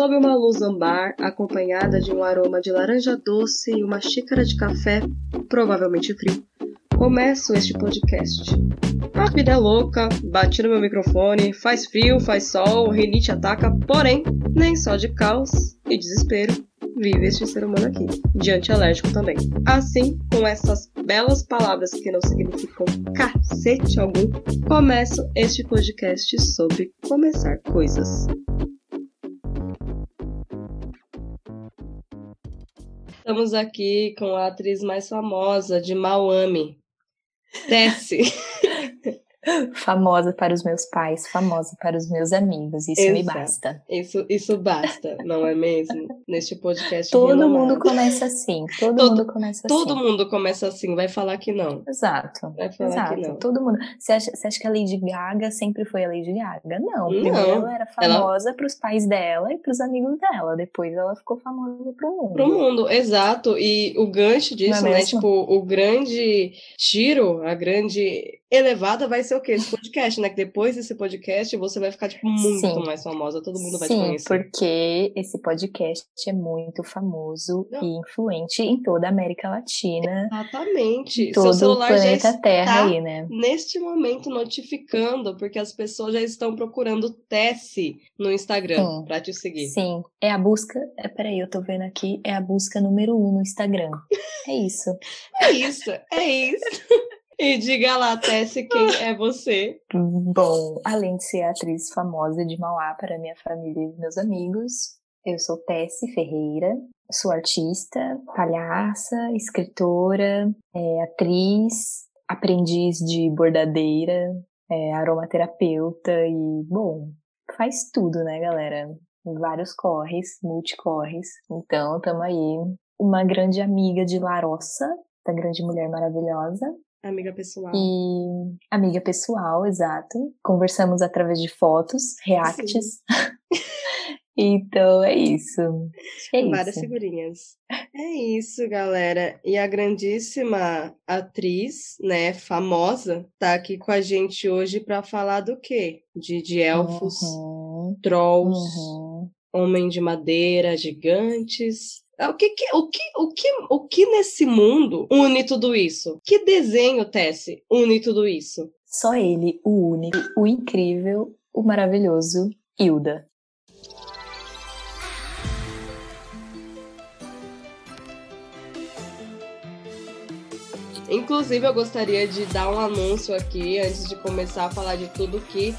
Sob uma luz ambar, acompanhada de um aroma de laranja doce e uma xícara de café, provavelmente frio, começo este podcast. A vida é louca, bati no meu microfone, faz frio, faz sol, rinite ataca, porém, nem só de caos e desespero vive este ser humano aqui, de antialérgico também. Assim, com essas belas palavras que não significam cacete algum, começo este podcast sobre começar coisas. Estamos aqui com a atriz mais famosa de Mauami, Tessie. Famosa para os meus pais, famosa para os meus amigos. Isso Exato. me basta. Isso, isso basta, não é mesmo? Neste podcast. Todo renomado. mundo começa assim. Todo, todo, mundo começa assim. Todo mundo começa assim, vai falar que não. Exato. Vai falar Exato. que não. Todo mundo. Você acha, você acha que a Lady Gaga sempre foi a Lady Gaga? Não. Primeiro não. ela era famosa ela... para os pais dela e para os amigos dela. Depois ela ficou famosa para o mundo. Para o mundo, exato. E o gancho disso, é né? Tipo, o grande tiro, a grande elevada vai ser o quê? Esse podcast, né? Que depois desse podcast você vai ficar, tipo, muito Sim. mais famosa, todo mundo vai Sim, te conhecer. porque esse podcast é muito famoso Não. e influente em toda a América Latina. Exatamente. Todo Seu celular o planeta já Terra aí, né? Neste momento notificando, porque as pessoas já estão procurando Tessie no Instagram Sim. pra te seguir. Sim, é a busca. É, peraí, eu tô vendo aqui, é a busca número um no Instagram. É isso. é isso, é isso. E diga lá, Tessie, quem é você? Bom, além de ser atriz famosa de Mauá para minha família e meus amigos, eu sou Tessie Ferreira, sou artista, palhaça, escritora, é, atriz, aprendiz de bordadeira, é, aromaterapeuta e, bom, faz tudo, né, galera? Vários corres, multicorres. Então, tamo aí. Uma grande amiga de Larossa, da grande mulher maravilhosa, Amiga pessoal. E amiga pessoal, exato. Conversamos através de fotos, reacts. então é isso. É Várias isso. figurinhas. É isso, galera. E a grandíssima atriz, né, famosa, tá aqui com a gente hoje para falar do quê? De, de elfos, uhum. trolls, uhum. homem de madeira, gigantes. É, o que, o, que, o, que, o que nesse mundo une tudo isso? Que desenho, Tessie, une tudo isso? Só ele, o único, o incrível, o maravilhoso Hilda. Inclusive, eu gostaria de dar um anúncio aqui antes de começar a falar de tudo que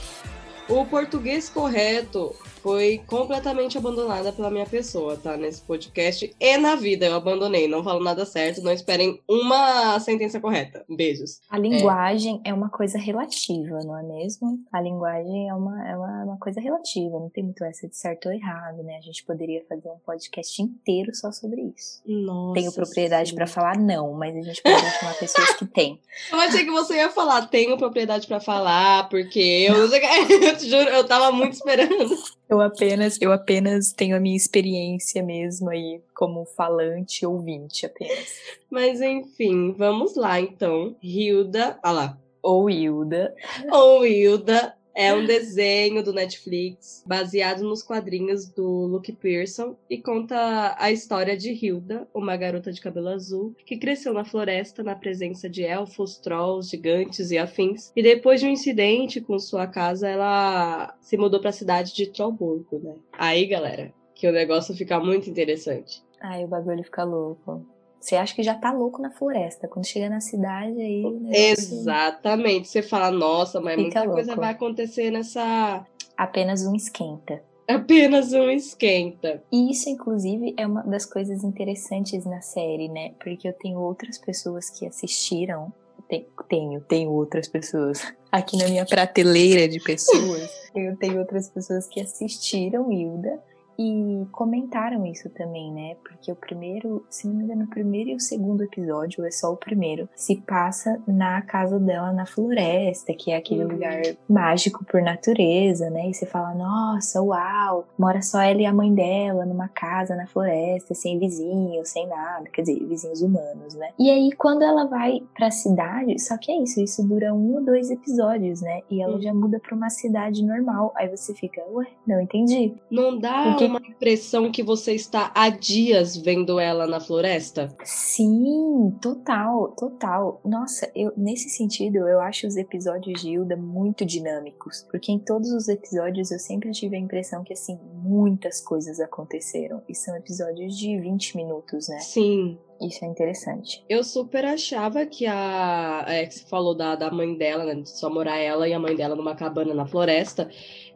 o português correto foi completamente abandonada pela minha pessoa, tá? Nesse podcast e na vida eu abandonei. Não falo nada certo, não esperem uma sentença correta. Beijos. A linguagem é, é uma coisa relativa, não é mesmo? A linguagem é uma, é uma, uma, coisa relativa, não tem muito essa de certo ou errado, né? A gente poderia fazer um podcast inteiro só sobre isso. Nossa. Tenho propriedade para falar não, mas a gente pode chamar pessoas que têm. Eu achei que você ia falar, tenho propriedade para falar, porque eu. eu te juro, eu tava muito esperando. Eu apenas, eu apenas tenho a minha experiência mesmo aí como falante ouvinte apenas. Mas enfim, vamos lá então. Hilda, olha lá. Ou Hilda. Ou Hilda é um desenho do Netflix baseado nos quadrinhos do Luke Pearson e conta a história de Hilda, uma garota de cabelo azul que cresceu na floresta na presença de elfos, trolls, gigantes e afins. E depois de um incidente com sua casa, ela se mudou para a cidade de Trollburgo, né? Aí, galera, que o negócio fica muito interessante. Ai, o bagulho fica louco. Você acha que já tá louco na floresta. Quando chega na cidade, aí. Exatamente. Você fala, nossa, mas muita louco. coisa vai acontecer nessa. Apenas um esquenta. Apenas um esquenta. E isso, inclusive, é uma das coisas interessantes na série, né? Porque eu tenho outras pessoas que assistiram. Tenho, tenho outras pessoas. Aqui na minha prateleira de pessoas, eu tenho outras pessoas que assistiram Hilda e comentaram isso também, né? Porque o primeiro, se não me engano, o primeiro e o segundo episódio, é só o primeiro, se passa na casa dela na floresta, que é aquele uhum. lugar mágico por natureza, né? E você fala, nossa, uau, mora só ela e a mãe dela numa casa na floresta, sem vizinhos, sem nada, quer dizer, vizinhos humanos, né? E aí, quando ela vai pra cidade, só que é isso, isso dura um ou dois episódios, né? E ela uhum. já muda pra uma cidade normal. Aí você fica, ué, não entendi. Não dá o que uma impressão que você está há dias vendo ela na floresta? Sim, total, total. Nossa, eu nesse sentido eu acho os episódios de Hilda muito dinâmicos, porque em todos os episódios eu sempre tive a impressão que assim muitas coisas aconteceram e são episódios de 20 minutos, né? Sim. Isso é interessante. Eu super achava que a. É, que você falou da, da mãe dela, né? Só morar ela e a mãe dela numa cabana na floresta.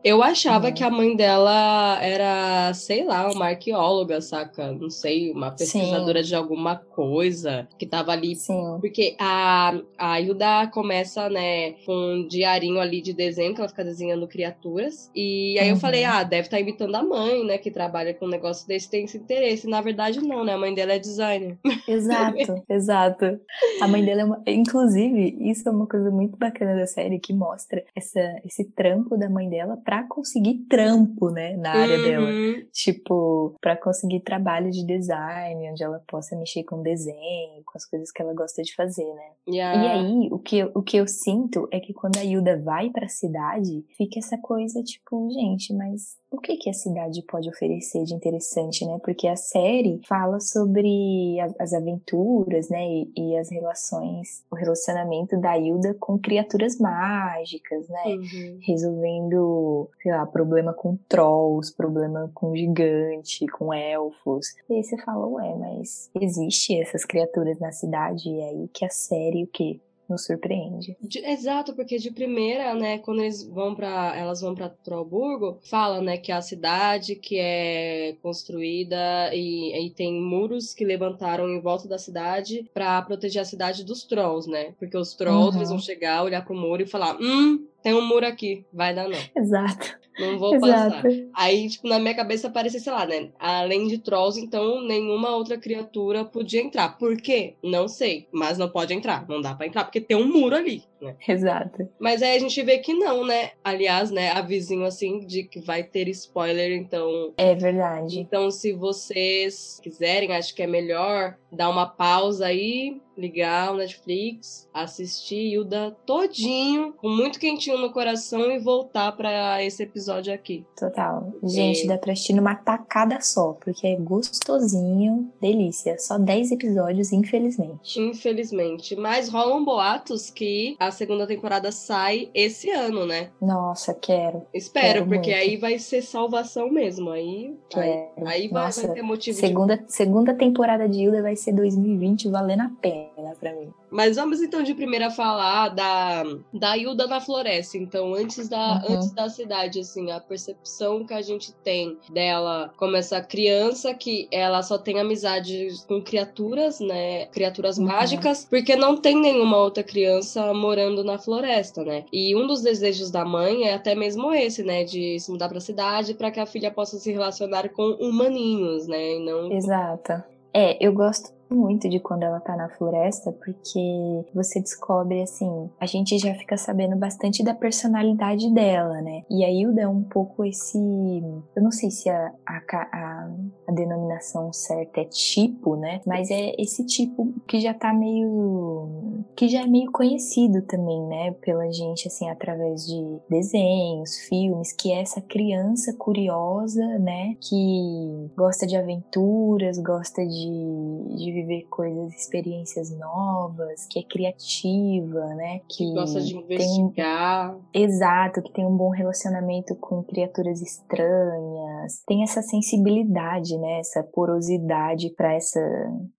Eu achava uhum. que a mãe dela era, sei lá, uma arqueóloga, saca? Não sei, uma pesquisadora Sim. de alguma coisa que tava ali. Sim. Porque a, a Hilda começa, né, com um diarinho ali de desenho, que ela fica desenhando criaturas. E aí uhum. eu falei, ah, deve estar tá imitando a mãe, né, que trabalha com um negócio desse, tem esse interesse. Na verdade, não, né? A mãe dela é designer. Exato, exato. A mãe dela é uma. Inclusive, isso é uma coisa muito bacana da série que mostra essa, esse trampo da mãe dela pra conseguir trampo, né, na área uhum. dela. Tipo, pra conseguir trabalho de design, onde ela possa mexer com desenho, com as coisas que ela gosta de fazer, né? Yeah. E aí, o que, eu, o que eu sinto é que quando a Hilda vai pra cidade, fica essa coisa, tipo, gente, mas o que, que a cidade pode oferecer de interessante, né? Porque a série fala sobre as aventuras, né? E, e as relações, o relacionamento da Hilda com criaturas mágicas, né? Uhum. Resolvendo, sei lá, problema com trolls, problema com gigante, com elfos. E aí você fala, ué, mas existe essas criaturas na cidade? E aí que a série, o quê? Nos surpreende. De, exato, porque de primeira, né, quando eles vão para elas vão para Trollburgo, fala, né, que é a cidade que é construída e, e, tem muros que levantaram em volta da cidade para proteger a cidade dos trolls, né? Porque os trolls uhum. eles vão chegar, olhar pro muro e falar: "Hum, tem um muro aqui, vai dar não. Exato. Não vou Exato. passar. Aí, tipo, na minha cabeça aparecia, sei lá, né? Além de trolls, então nenhuma outra criatura podia entrar. Por quê? Não sei. Mas não pode entrar. Não dá para entrar, porque tem um muro ali, né? Exato. Mas aí a gente vê que não, né? Aliás, né, avisinho assim de que vai ter spoiler, então. É verdade. Então, se vocês quiserem, acho que é melhor dar uma pausa aí, ligar o Netflix, assistir Hilda todinho, com muito quentinho no coração e voltar para esse episódio aqui. Total. Gente, dá pra assistir numa tacada só, porque é gostosinho, delícia. Só 10 episódios, infelizmente. Infelizmente. Mas rolam boatos que a segunda temporada sai esse ano, né? Nossa, quero. Espero, quero porque muito. aí vai ser salvação mesmo. Aí, aí, aí vai, Nossa, vai ter motivo segunda, de... segunda temporada de Hilda vai ser 2020 valendo a pena pra mim. Mas vamos então de primeira falar da, da Hilda na floresta. Então, antes da, Uhum. antes da cidade, assim, a percepção que a gente tem dela como essa criança que ela só tem amizade com criaturas, né? Criaturas Uhum. mágicas, porque não tem nenhuma outra criança morando na floresta, né? E um dos desejos da mãe é até mesmo esse, né? De se mudar pra cidade para que a filha possa se relacionar com humaninhos, né? E não Exato. É, eu gosto muito de quando ela tá na floresta, porque você descobre, assim, a gente já fica sabendo bastante da personalidade dela, né? E a Hilda é um pouco esse. Eu não sei se a, a, a, a denominação certa é tipo, né? Mas é esse tipo que já tá meio. que já é meio conhecido também, né? Pela gente, assim, através de desenhos, filmes, que é essa criança curiosa, né? Que gosta de aventuras, gosta de, de viver coisas, experiências novas, que é criativa, né? Que gosta de tem investigar. Exato, que tem um bom relacionamento com criaturas estranhas, tem essa sensibilidade, né, essa porosidade para essa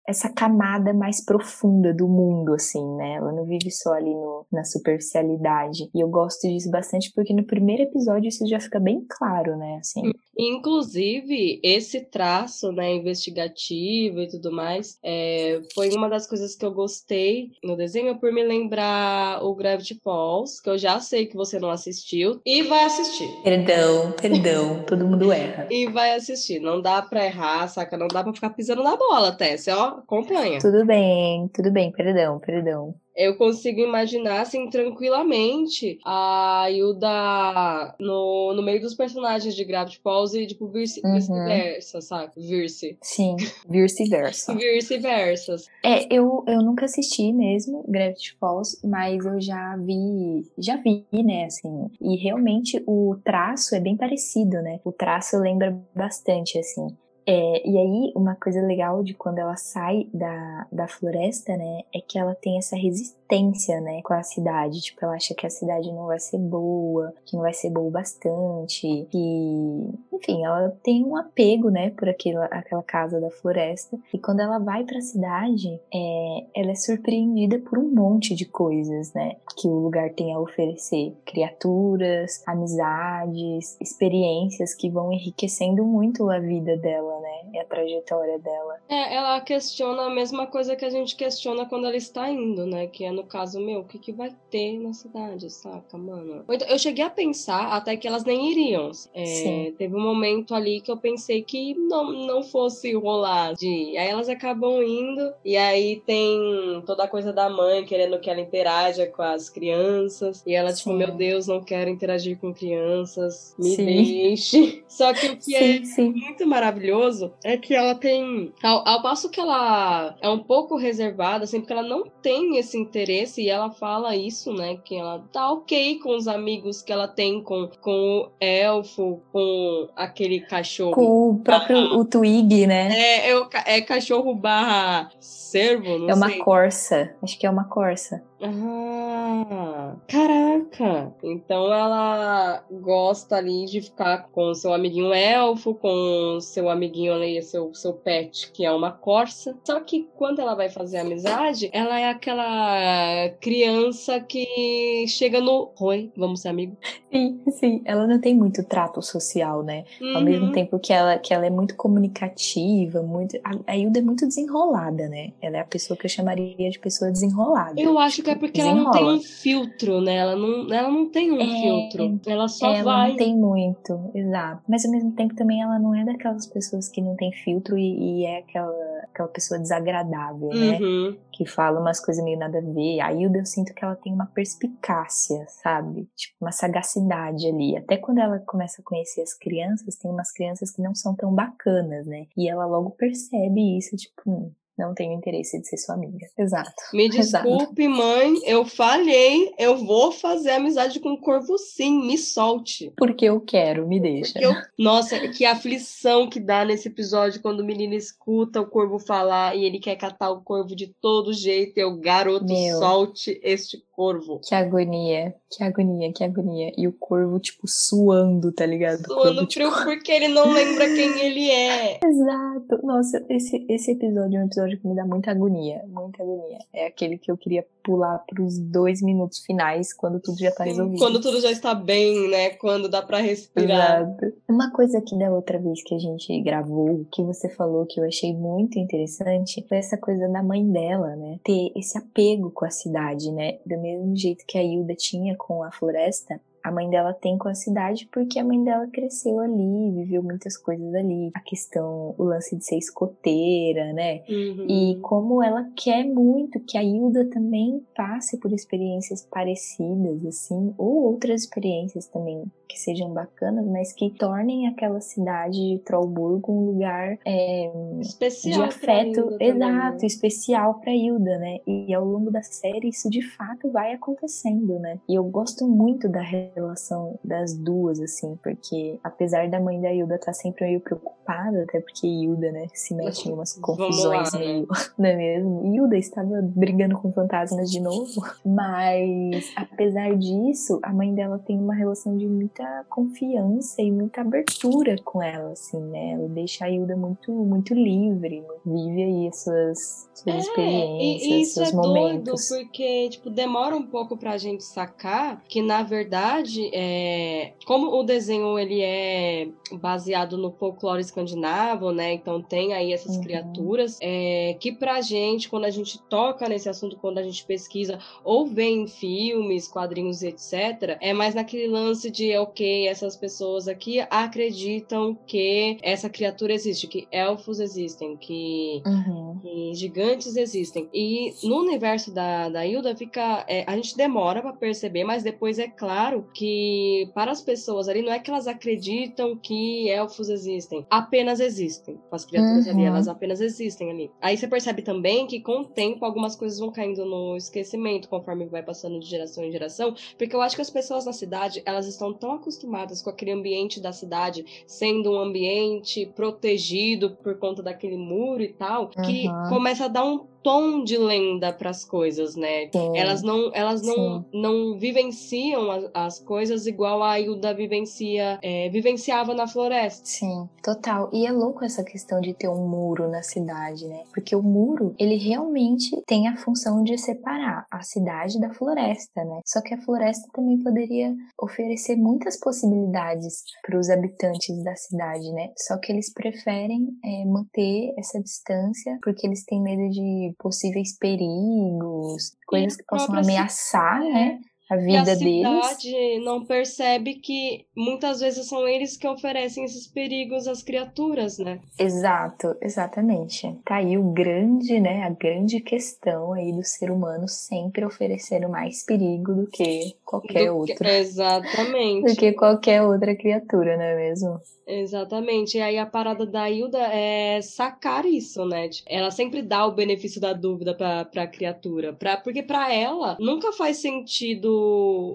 essa camada mais profunda do mundo, assim, né? Ela não vive só ali no, na superficialidade. E eu gosto disso bastante porque no primeiro episódio isso já fica bem claro, né? Assim. Inclusive, esse traço, né, investigativo e tudo mais, é, foi uma das coisas que eu gostei no desenho por me lembrar o Gravity Falls, que eu já sei que você não assistiu, e vai assistir. Perdão, perdão, todo mundo erra. E vai assistir. Não dá pra errar, saca? Não dá pra ficar pisando na bola, Tess. Ó, acompanha. Tudo bem, tudo bem, perdão, perdão. eu consigo imaginar, assim, tranquilamente a Hilda no, no meio dos personagens de Gravity Falls e, tipo, vice-versa, uhum. sabe? Virse. Sim, vice-versa. vice-versas. É, eu, eu nunca assisti mesmo Gravity Falls, mas eu já vi, já vi, né, assim, e realmente o traço é bem parecido, né? O traço lembra bastante, assim. É, e aí, uma coisa legal de quando ela sai da, da floresta, né, é que ela tem essa resistência né, com a cidade. Tipo, ela acha que a cidade não vai ser boa, que não vai ser boa bastante, que, enfim, ela tem um apego, né, por aquela, aquela casa da floresta. E quando ela vai para a cidade, é, ela é surpreendida por um monte de coisas, né, que o lugar tem a oferecer. Criaturas, amizades, experiências que vão enriquecendo muito a vida dela, né, e a trajetória dela. É, ela questiona a mesma coisa que a gente questiona quando ela está indo, né, que é no caso, meu, o que, que vai ter na cidade, saca, mano? Então, eu cheguei a pensar até que elas nem iriam. É, teve um momento ali que eu pensei que não, não fosse rolar de. Aí elas acabam indo, e aí tem toda a coisa da mãe querendo que ela interaja com as crianças. E ela, tipo, sim. tipo, meu Deus, não quero interagir com crianças, me sim. deixe. Só que o que é sim, é muito maravilhoso é que ela tem. Ao, ao passo que ela é um pouco reservada, assim, porque ela não tem esse interesse e ela fala isso, né? Que ela tá ok com os amigos que ela tem com, com o elfo, com aquele cachorro. Com o próprio barra, o Twig, né? É, é, é cachorro barra cervo, não É uma sei. corça. Acho que é uma corça. Ah, caraca! Então ela gosta ali de ficar com seu amiguinho elfo, com seu amiguinho ali, seu, seu pet, que é uma corça. Só que quando ela vai fazer amizade, ela é aquela criança que chega no Oi, vamos ser amigos? Sim, sim. Ela não tem muito trato social, né? Uhum. Ao mesmo tempo que ela, que ela é muito comunicativa, muito. A, a Hilda é muito desenrolada, né? Ela é a pessoa que eu chamaria de pessoa desenrolada. Eu acho que é porque Desenrola. ela não tem um filtro, né? Ela não, ela não tem um é, filtro. Ela só ela vai. Ela não tem muito, exato. Mas ao mesmo tempo também ela não é daquelas pessoas que não tem filtro e, e é aquela, aquela pessoa desagradável, né? Uhum. Que fala umas coisas meio nada a ver. A Hilda eu sinto que ela tem uma perspicácia, sabe? Tipo, uma sagacidade ali. Até quando ela começa a conhecer as crianças, tem umas crianças que não são tão bacanas, né? E ela logo percebe isso, tipo, hum, não tenho interesse de ser sua amiga. Exato. Me desculpe, Exato. mãe, eu falhei. Eu vou fazer amizade com o corvo sim, me solte. Porque eu quero, me deixa. Eu... Nossa, que aflição que dá nesse episódio quando o menino escuta o corvo falar e ele quer catar o corvo de todo jeito. Eu, garoto, Meu. solte este corvo. Que agonia, que agonia, que agonia. E o corvo, tipo, suando, tá ligado? Suando corvo, frio tipo... porque ele não lembra quem ele é. Exato. Nossa, esse, esse episódio é um episódio que me dá muita agonia, muita agonia. É aquele que eu queria pular pros dois minutos finais, quando tudo já tá resolvido. Quando tudo já está bem, né? Quando dá para respirar. Exato. Uma coisa que da outra vez que a gente gravou, que você falou que eu achei muito interessante, foi essa coisa da mãe dela, né? Ter esse apego com a cidade, né? Do mesmo jeito que a Hilda tinha com a floresta, a mãe dela tem com a cidade porque a mãe dela cresceu ali, viveu muitas coisas ali. A questão, o lance de ser escoteira, né? Uhum. E como ela quer muito que a Hilda também passe por experiências parecidas, assim, ou outras experiências também que sejam bacanas, mas que tornem aquela cidade de Trollburgo um lugar é, especial de afeto, exato, também, né? especial para Hilda, né? E ao longo da série isso de fato vai acontecendo, né? E eu gosto muito da relação das duas, assim, porque apesar da mãe da Hilda estar tá sempre meio preocupada, até porque Hilda, né, se mete em umas confusões lá, né? meio, não é mesmo? Hilda estava brigando com fantasmas de novo, mas apesar disso, a mãe dela tem uma relação de muita confiança e muita abertura com ela, assim, né? Ela deixa a Hilda muito, muito livre, vive aí as suas, suas é, experiências, e, e isso seus é momentos. Doido porque, tipo, demora um pouco pra gente sacar que, na verdade, verdade, é, como o desenho ele é baseado no folclore escandinavo, né? Então tem aí essas uhum. criaturas é, que pra gente, quando a gente toca nesse assunto, quando a gente pesquisa ou vê em filmes, quadrinhos, etc., é mais naquele lance de, ok, essas pessoas aqui acreditam que essa criatura existe, que elfos existem, que, uhum. que gigantes existem. E no universo da, da Hilda fica. É, a gente demora para perceber, mas depois é claro que para as pessoas ali não é que elas acreditam que elfos existem, apenas existem. As criaturas uhum. ali, elas apenas existem ali. Aí você percebe também que com o tempo algumas coisas vão caindo no esquecimento conforme vai passando de geração em geração, porque eu acho que as pessoas na cidade, elas estão tão acostumadas com aquele ambiente da cidade sendo um ambiente protegido por conta daquele muro e tal, que uhum. começa a dar um tom de lenda para as coisas, né? Sim. Elas não, elas não, não vivenciam as, as, coisas igual a Hilda vivencia, é, vivenciava na floresta. Sim, total. E é louco essa questão de ter um muro na cidade, né? Porque o muro, ele realmente tem a função de separar a cidade da floresta, né? Só que a floresta também poderia oferecer muitas possibilidades para os habitantes da cidade, né? Só que eles preferem é, manter essa distância porque eles têm medo de possíveis perigos, coisas que possam ameaçar, né? A vida e a cidade deles. não percebe que muitas vezes são eles que oferecem esses perigos às criaturas, né? Exato, exatamente. Tá aí o grande, né, a grande questão aí do ser humano sempre oferecendo mais perigo do que qualquer do outro. Que, exatamente. do que qualquer outra criatura, não é mesmo? Exatamente. E aí a parada da Hilda é sacar isso, né? Ela sempre dá o benefício da dúvida pra, pra criatura. Pra, porque para ela nunca faz sentido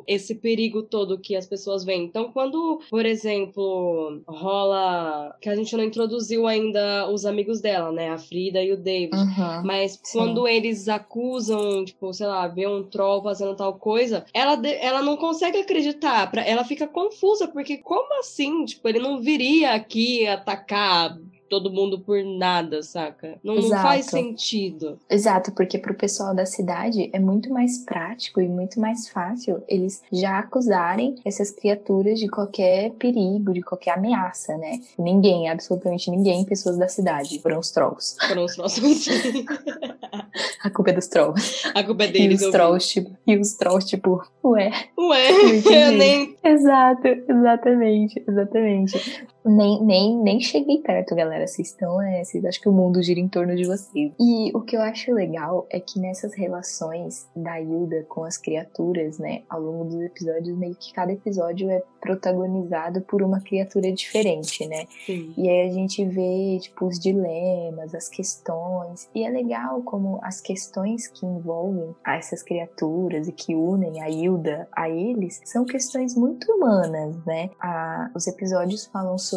esse perigo todo que as pessoas veem. Então, quando, por exemplo, rola. Que a gente não introduziu ainda os amigos dela, né? A Frida e o David. Uhum, Mas sim. quando eles acusam, tipo, sei lá, vê um troll fazendo tal coisa, ela, ela não consegue acreditar. Ela fica confusa, porque como assim? Tipo, ele não viria iria aqui atacar todo mundo por nada, saca? Não, não, faz sentido. Exato, porque pro pessoal da cidade é muito mais prático e muito mais fácil eles já acusarem essas criaturas de qualquer perigo, de qualquer ameaça, né? Ninguém, absolutamente ninguém, pessoas da cidade, foram os trolls. Foram os trolls. A culpa é dos trolls. A culpa é deles. E os trolls, tipo, e os trolls, tipo, ué. Ué, eu nem. Exato, exatamente, exatamente. Nem, nem, nem cheguei perto, galera. Vocês estão, é, vocês acham que o mundo gira em torno de vocês. E o que eu acho legal é que nessas relações da Hilda com as criaturas, né, ao longo dos episódios, meio que cada episódio é protagonizado por uma criatura diferente, né? Sim. E aí a gente vê, tipo, os dilemas, as questões. E é legal como as questões que envolvem essas criaturas e que unem a Hilda a eles são questões muito humanas, né? A, os episódios falam sobre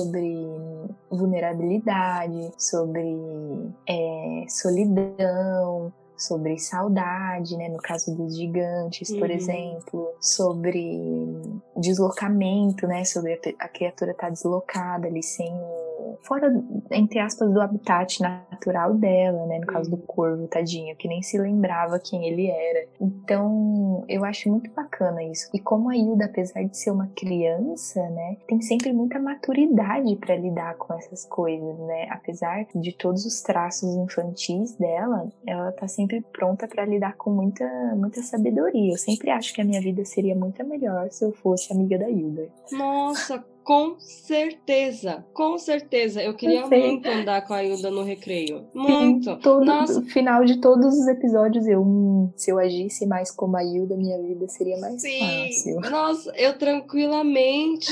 vulnerabilidade, sobre é, solidão, sobre saudade, né, no caso dos gigantes, por uhum. exemplo, sobre deslocamento, né, sobre a, a criatura estar tá deslocada ali sem fora, entre aspas, do habitat natural dela, né? No caso do corvo, tadinho, que nem se lembrava quem ele era. Então, eu acho muito bacana isso. E como a Hilda, apesar de ser uma criança, né, tem sempre muita maturidade para lidar com essas coisas, né? Apesar de todos os traços infantis dela, ela tá sempre pronta para lidar com muita, muita sabedoria. Eu sempre acho que a minha vida seria muito melhor se eu fosse amiga da Hilda. Nossa, com certeza, com certeza. Eu queria muito andar com a Hilda no recreio. Muito. Todo, Nossa. No final de todos os episódios, eu, hum, se eu agisse mais como a Hilda, minha vida seria mais Sim. fácil. Nossa, eu tranquilamente,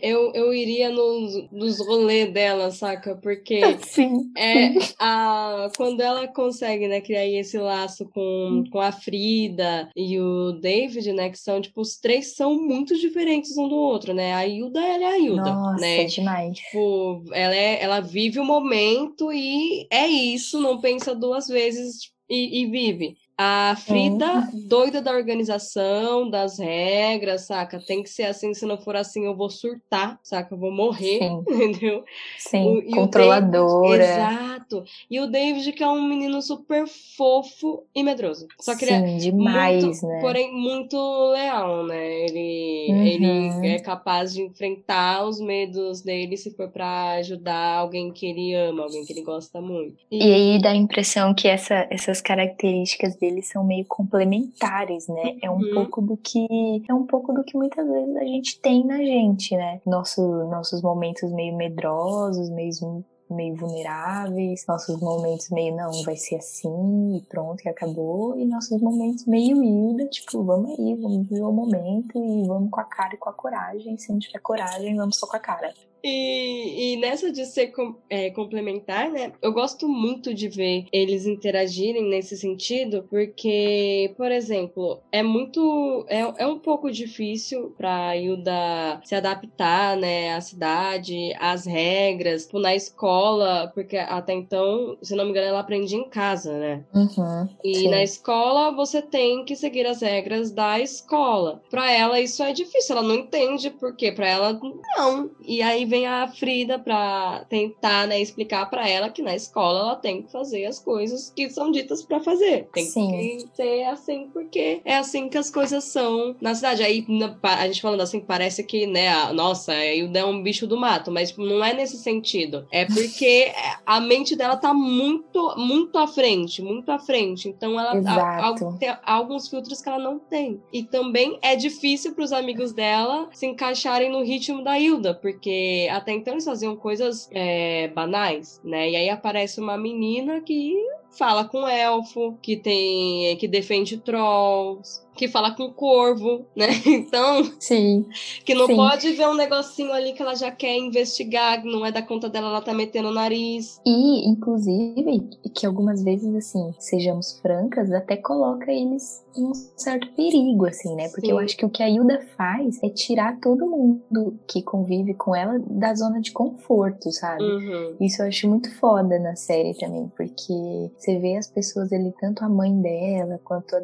eu, eu iria nos, nos rolês dela, saca? Porque sim, é sim. A, quando ela consegue, né, criar esse laço com, com a Frida e o David, né, que são, tipo, os três são muito diferentes um do outro, né? A Hilda, ela é a Hilda, Nossa, né? Demais. Tipo, ela, é, ela vive o momento e é isso, não pensa duas vezes e, e, vive. A Frida, uhum. doida da organização, das regras, saca? Tem que ser assim, se não for assim eu vou surtar, saca? Eu vou morrer, Sim. entendeu? Sim, o, controladora. David, exato. E o David, que é um menino super fofo e medroso. Só que Sim, ele é demais, muito, né? porém muito leal, né? Ele, uhum. ele é capaz de enfrentar os medos dele se for para ajudar alguém que ele ama, alguém que ele gosta muito. E, e aí dá a impressão que essa, essas características deles são meio complementares, né? É um uhum. pouco do que é um pouco do que muitas vezes a gente tem na gente, né? Nosso, nossos momentos meio medrosos, meio meio vulneráveis, nossos momentos meio não, vai ser assim e pronto, e acabou, e nossos momentos meio ida, tipo, vamos aí, vamos viver o momento e vamos com a cara e com a coragem, se não tiver coragem, vamos só com a cara. E, e nessa de ser é, complementar, né? Eu gosto muito de ver eles interagirem nesse sentido, porque, por exemplo, é muito. É, é um pouco difícil pra Hilda se adaptar, né? À cidade, às regras, tipo, na escola, porque até então, se não me engano, ela aprendia em casa, né? Uhum, e sim. na escola você tem que seguir as regras da escola. Pra ela, isso é difícil, ela não entende por quê. Pra ela, não. E aí vem a Frida para tentar, né, explicar para ela que na escola ela tem que fazer as coisas que são ditas para fazer. Tem Sim. que ser assim porque é assim que as coisas são na cidade. Aí a gente falando assim parece que, né, a, nossa, aí é um bicho do mato, mas não é nesse sentido. É porque a mente dela tá muito, muito à frente, muito à frente. Então ela a, a, tem alguns filtros que ela não tem. E também é difícil para os amigos dela se encaixarem no ritmo da Hilda, porque até então eles faziam coisas é, banais, né? E aí aparece uma menina que fala com elfo, que tem que defende trolls, que fala com corvo, né? Então, sim, que não sim. pode ver um negocinho ali que ela já quer investigar, não é da conta dela, ela tá metendo o nariz. E, inclusive, que algumas vezes, assim, sejamos francas, até coloca eles em um certo perigo, assim, né? Porque sim. eu acho que o que a Hilda faz é tirar todo mundo que convive com ela da zona de conforto, sabe? Uhum. Isso eu acho muito foda na série também, porque você vê as pessoas ali, tanto a mãe dela, quanto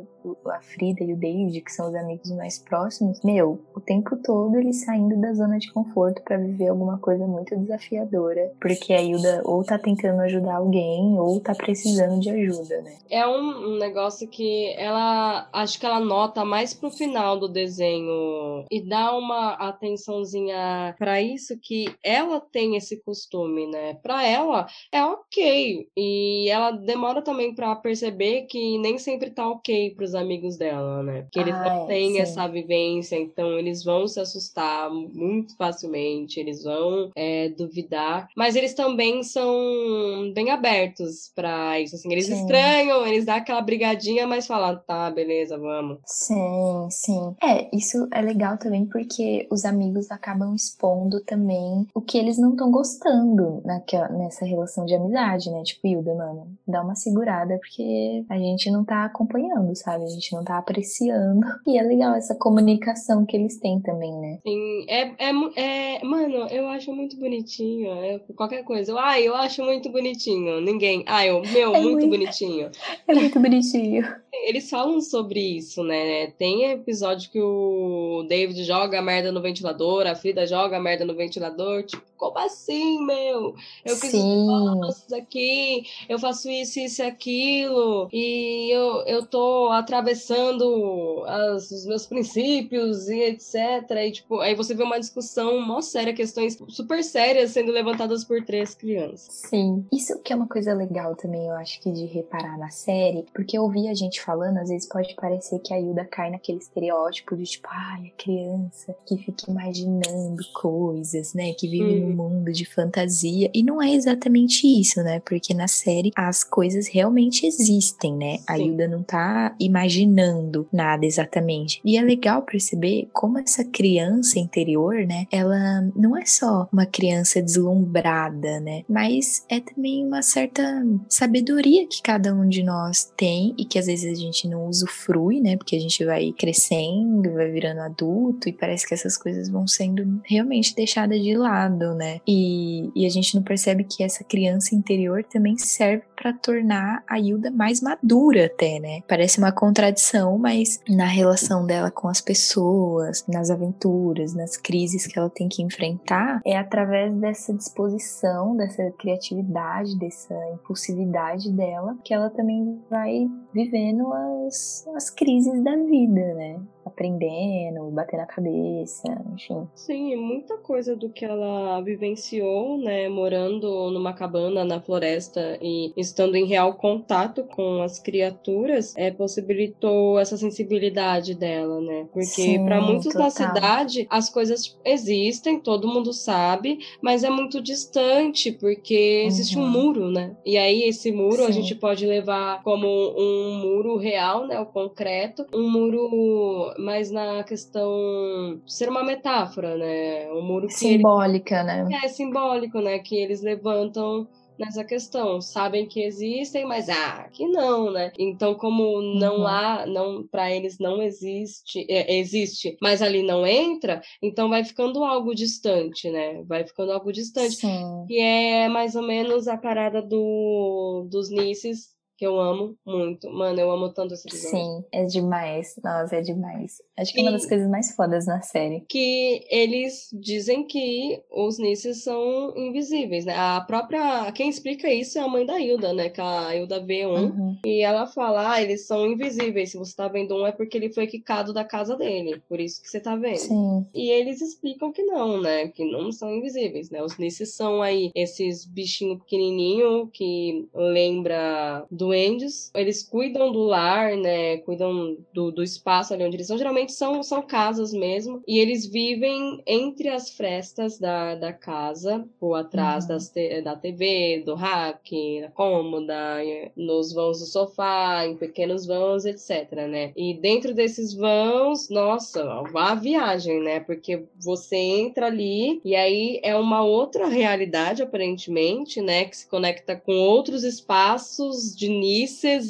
a Frida e o David, que são os amigos mais próximos, meu, o tempo todo eles saindo da zona de conforto para viver alguma coisa muito desafiadora, porque a Hilda ou tá tentando ajudar alguém ou tá precisando de ajuda, né? É um, negócio que ela acho que ela nota mais pro final do desenho e dá uma atençãozinha para isso que ela tem esse costume, né? Para ela é ok e ela demora também para perceber que nem sempre tá ok pros amigos dela, né? Que eles ah, não têm sim. essa vivência, então eles vão se assustar muito facilmente, eles vão é, duvidar, mas eles também são bem abertos para isso, assim, eles sim. estranham, eles dão aquela brigadinha, mas falam, tá, beleza, vamos. Sim, sim. É, isso é legal também porque os amigos acabam expondo também o que eles não estão gostando naquela, nessa relação de amizade, né? Tipo, Hilda, mano, dá uma segurada porque a gente não tá acompanhando, sabe? A gente não tá apreciando. E é legal essa comunicação que eles têm também, né? Sim, é, é, é mano, eu acho muito bonitinho. É, qualquer coisa. Eu, ai, eu acho muito bonitinho. Ninguém. Ai, eu, meu, é muito, muito bonitinho. É muito bonitinho. Eles falam sobre isso, né? Tem episódio que o David joga a merda no ventilador, a Frida joga a merda no ventilador. Tipo, como assim, meu? Eu fiz isso aqui, eu faço isso, isso e aquilo, e eu, eu tô atravessando as, os meus princípios e etc. E, tipo, aí você vê uma discussão mó séria, questões super sérias sendo levantadas por três crianças. Sim. Isso que é uma coisa legal também, eu acho que de reparar na série, porque eu ouvi a gente falando, às vezes pode parecer que a Hilda cai naquele estereótipo de tipo, ai, a criança que fica imaginando coisas, né? Que vive hum. num mundo de fantasia. E não é exatamente isso, né? Porque na série as coisas realmente existem, né? Sim. A Hilda não tá imaginando nada exatamente. E é legal perceber como essa criança interior, né? Ela não é só uma criança deslumbrada, né? Mas é também uma certa sabedoria que cada um de nós tem e que às vezes vezes a gente não usufrui, né? Porque a gente vai crescendo, vai virando adulto e parece que essas coisas vão sendo realmente deixadas de lado, né? E, e a gente não percebe que essa criança interior também serve para tornar a Hilda mais madura até, né? Parece uma contradição, mas na relação dela com as pessoas, nas aventuras, nas crises que ela tem que enfrentar, é através dessa disposição, dessa criatividade, dessa impulsividade dela que ela também vai vivendo as, as crises da vida, né? Aprendendo, bater na cabeça, enfim. Sim, muita coisa do que ela vivenciou, né, morando numa cabana na floresta e estando em real contato com as criaturas, é, possibilitou essa sensibilidade dela, né? Porque para muitos total. da cidade as coisas existem, todo mundo sabe, mas é muito distante porque uhum. existe um uhum. muro, né? E aí esse muro Sim. a gente pode levar como um muro real, né, o concreto, um muro mais na questão de ser uma metáfora, né? Um muro simbólica, ele... né? É simbólico, né? Que eles levantam nessa questão. Sabem que existem, mas ah, que não, né? Então, como não uhum. há, não para eles não existe, é, existe, mas ali não entra, então vai ficando algo distante, né? Vai ficando algo distante. Sim. Que é mais ou menos a parada do dos Nisses que eu amo muito. Mano, eu amo tanto esse episódio. Sim, é demais. Nossa, é demais. Acho que é uma das coisas mais fodas na série. Que eles dizem que os Nisses são invisíveis, né? A própria. Quem explica isso é a mãe da Hilda, né? Que a Hilda vê um. Uhum. E ela fala: ah, eles são invisíveis. Se você tá vendo um, é porque ele foi quicado da casa dele. Por isso que você tá vendo. Sim. E eles explicam que não, né? Que não são invisíveis, né? Os Nisses são aí esses bichinhos pequenininhos que lembra do duendes, eles cuidam do lar, né? Cuidam do, do espaço ali onde eles estão. Geralmente são, são casas mesmo. E eles vivem entre as frestas da, da casa, ou atrás uhum. das te, da TV, do rack, da cômoda, nos vãos do sofá, em pequenos vãos, etc, né? E dentro desses vãos, nossa, a viagem, né? Porque você entra ali e aí é uma outra realidade, aparentemente, né? Que se conecta com outros espaços de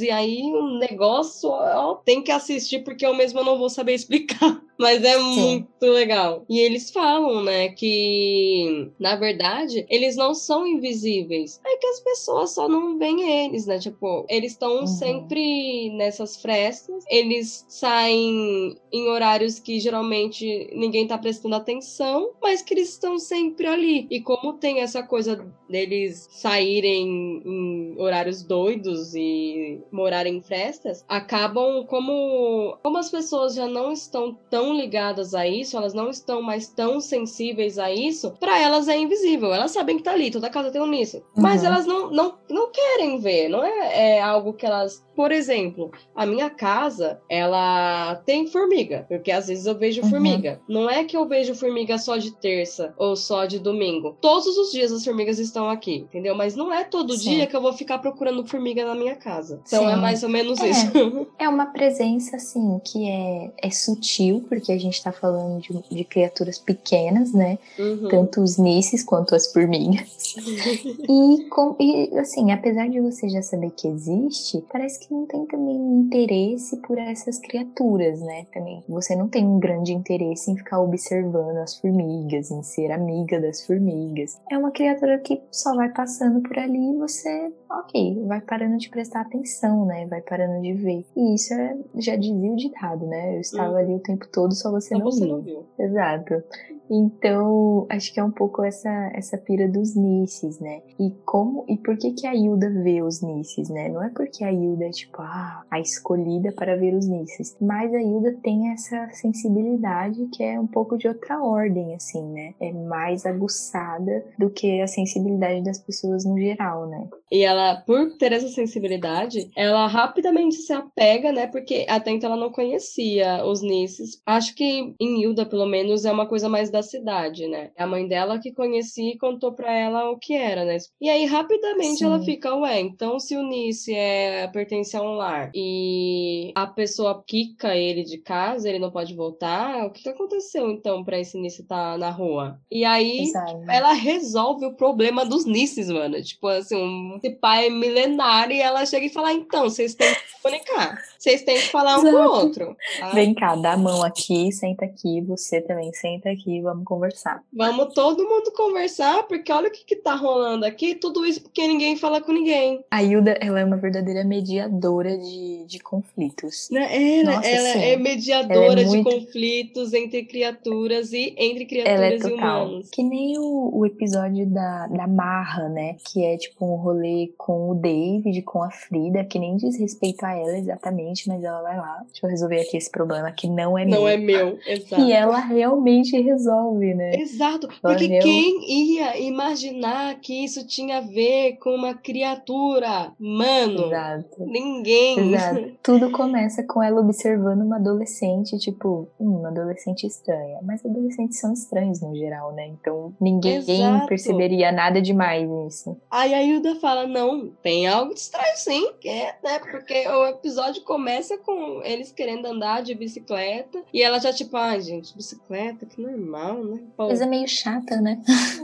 E aí um negócio, ó, tem que assistir porque eu mesma não vou saber explicar. Mas é Sim. muito legal. E eles falam, né, que na verdade eles não são invisíveis. É que as pessoas só não veem eles, né? Tipo, eles estão uhum. sempre nessas frestas. Eles saem em horários que geralmente ninguém tá prestando atenção, mas que eles estão sempre ali. E como tem essa coisa deles saírem em horários doidos e morarem em frestas, acabam como como as pessoas já não estão tão ligadas a isso, elas não estão mais tão sensíveis a isso, para elas é invisível. Elas sabem que tá ali, toda casa tem um nisso. Uhum. Mas elas não, não, não querem ver, não é, é algo que elas por exemplo, a minha casa, ela tem formiga, porque às vezes eu vejo uhum. formiga. Não é que eu vejo formiga só de terça ou só de domingo. Todos os dias as formigas estão aqui, entendeu? Mas não é todo Sim. dia que eu vou ficar procurando formiga na minha casa. Então Sim. é mais ou menos é. isso. É uma presença, assim, que é, é sutil, porque a gente tá falando de, de criaturas pequenas, né? Uhum. Tanto os nisses quanto as formigas. e, com, e, assim, apesar de você já saber que existe, parece que não tem também interesse por essas criaturas, né? Também você não tem um grande interesse em ficar observando as formigas, em ser amiga das formigas. É uma criatura que só vai passando por ali e você, ok, vai parando de prestar atenção, né? Vai parando de ver. E isso é, já dizia o ditado, né? Eu estava hum. ali o tempo todo, só você, só não, você viu. não viu. Exato. Então, acho que é um pouco essa essa pira dos Nisses, né? E como e por que que a Hilda vê os Nisses, né? Não é porque a Hilda é tipo ah, a escolhida para ver os Nisses, mas a Hilda tem essa sensibilidade que é um pouco de outra ordem, assim, né? É mais aguçada do que a sensibilidade das pessoas no geral, né? E ela, por ter essa sensibilidade, ela rapidamente se apega, né? Porque até então ela não conhecia os Nisses. Acho que em Hilda, pelo menos, é uma coisa mais da da cidade, né? A mãe dela que conhecia e contou pra ela o que era, né? E aí, rapidamente, Sim. ela fica, ué, então se o Nice é, pertence a um lar e a pessoa quica ele de casa, ele não pode voltar, o que, que aconteceu então pra esse Nice estar tá na rua? E aí, Exato. ela resolve o problema dos Nices, mano. Tipo assim, um pai milenário e ela chega e fala, então, vocês têm que comunicar. Vocês têm que falar um Exato. com o outro. Tá? Vem cá, dá a mão aqui, senta aqui, você também senta aqui, vamos conversar. Vamos todo mundo conversar, porque olha o que, que tá rolando aqui, tudo isso porque ninguém fala com ninguém. A Hilda, ela é uma verdadeira mediadora de, de conflitos. Né? Ela, Nossa, ela é mediadora ela é muito... de conflitos entre criaturas e entre criaturas é e humanos. Que nem o, o episódio da, da Marra, né? Que é tipo um rolê com o David, com a Frida, que nem diz respeito a ela exatamente mas ela vai lá, deixa eu resolver aqui esse problema que não é não meu. Não é meu, exato. E ela realmente resolve, né? Exato, porque quem ia imaginar que isso tinha a ver com uma criatura? Mano, exato. ninguém. Exato. Tudo começa com ela observando uma adolescente, tipo, hum, uma adolescente estranha. Mas adolescentes são estranhos no geral, né? Então ninguém exato. perceberia nada demais nisso. Aí a Hilda fala: não, tem algo de estranho sim, é, né? Porque o episódio começa começa com eles querendo andar de bicicleta e ela já tipo, ai ah, gente, bicicleta, que normal, né? Pô, Coisa meio chata, né?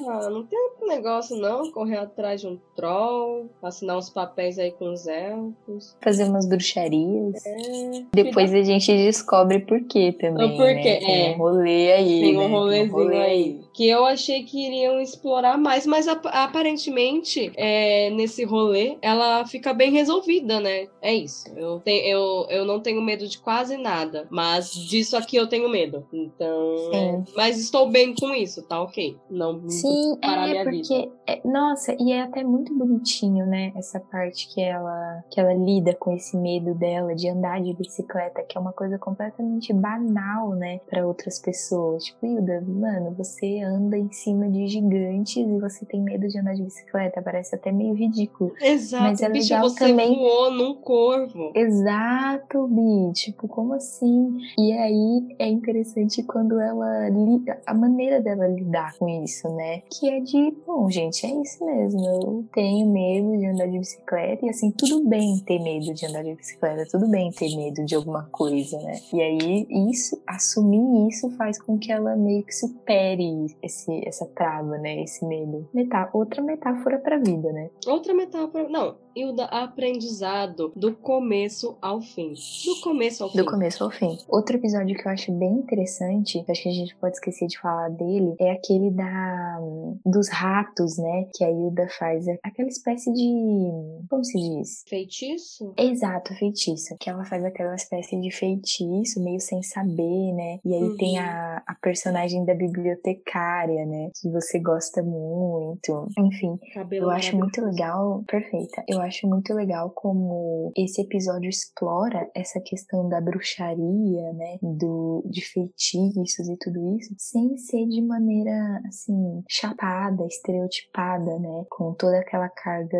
Ah, não tem outro negócio não, correr atrás de um troll, assinar uns papéis aí com os elfos. Fazer umas bruxarias. É. Depois a gente descobre por quê também, o porquê, né? Tem é. um rolê aí, Tem um né? rolezinho um rolê aí. Que eu achei que iriam explorar mais, mas ap aparentemente, é, nesse rolê, ela fica bem resolvida, né? É isso. Eu, tenho, eu eu, não tenho medo de quase nada, mas disso aqui eu tenho medo. Então. Mas estou bem com isso, tá ok. Não Sim, parar é minha porque. Vida. É, nossa, e é até muito bonitinho, né? Essa parte que ela, que ela lida com esse medo dela de andar de bicicleta, que é uma coisa completamente banal, né? para outras pessoas. Tipo, Hilda, mano, você anda em cima de gigantes e você tem medo de andar de bicicleta. Parece até meio ridículo. Exato. Mas é Bicho, legal você também. voou num corvo. Exato Bi. Tipo, como assim? E aí é interessante quando ela lida, a maneira dela lidar com isso, né? Que é de, bom, gente, é isso mesmo. Eu tenho medo de andar de bicicleta e assim, tudo bem ter medo de andar de bicicleta, tudo bem ter medo de alguma coisa, né? E aí isso, assumir isso faz com que ela meio que supere esse, essa trava, né? Esse medo. Outra metáfora pra vida, né? Outra metáfora. Não, e o da aprendizado do começo ao fim. Do começo ao fim. Do começo ao fim. Outro episódio que eu acho bem interessante, acho que a gente pode esquecer de falar dele, é aquele da dos ratos, né? Que a Hilda faz aquela espécie de. Como se diz? Feitiço? Exato, feitiço. Que ela faz aquela espécie de feitiço, meio sem saber, né? E aí uhum. tem a, a personagem da bibliotecária, né? Que você gosta muito. Enfim, Cabelo eu acho muito legal. Perfeita. Eu acho muito legal como esse episódio explora essa questão da bruxaria, né, do de feitiços e tudo isso, sem ser de maneira assim chapada, estereotipada, né, com toda aquela carga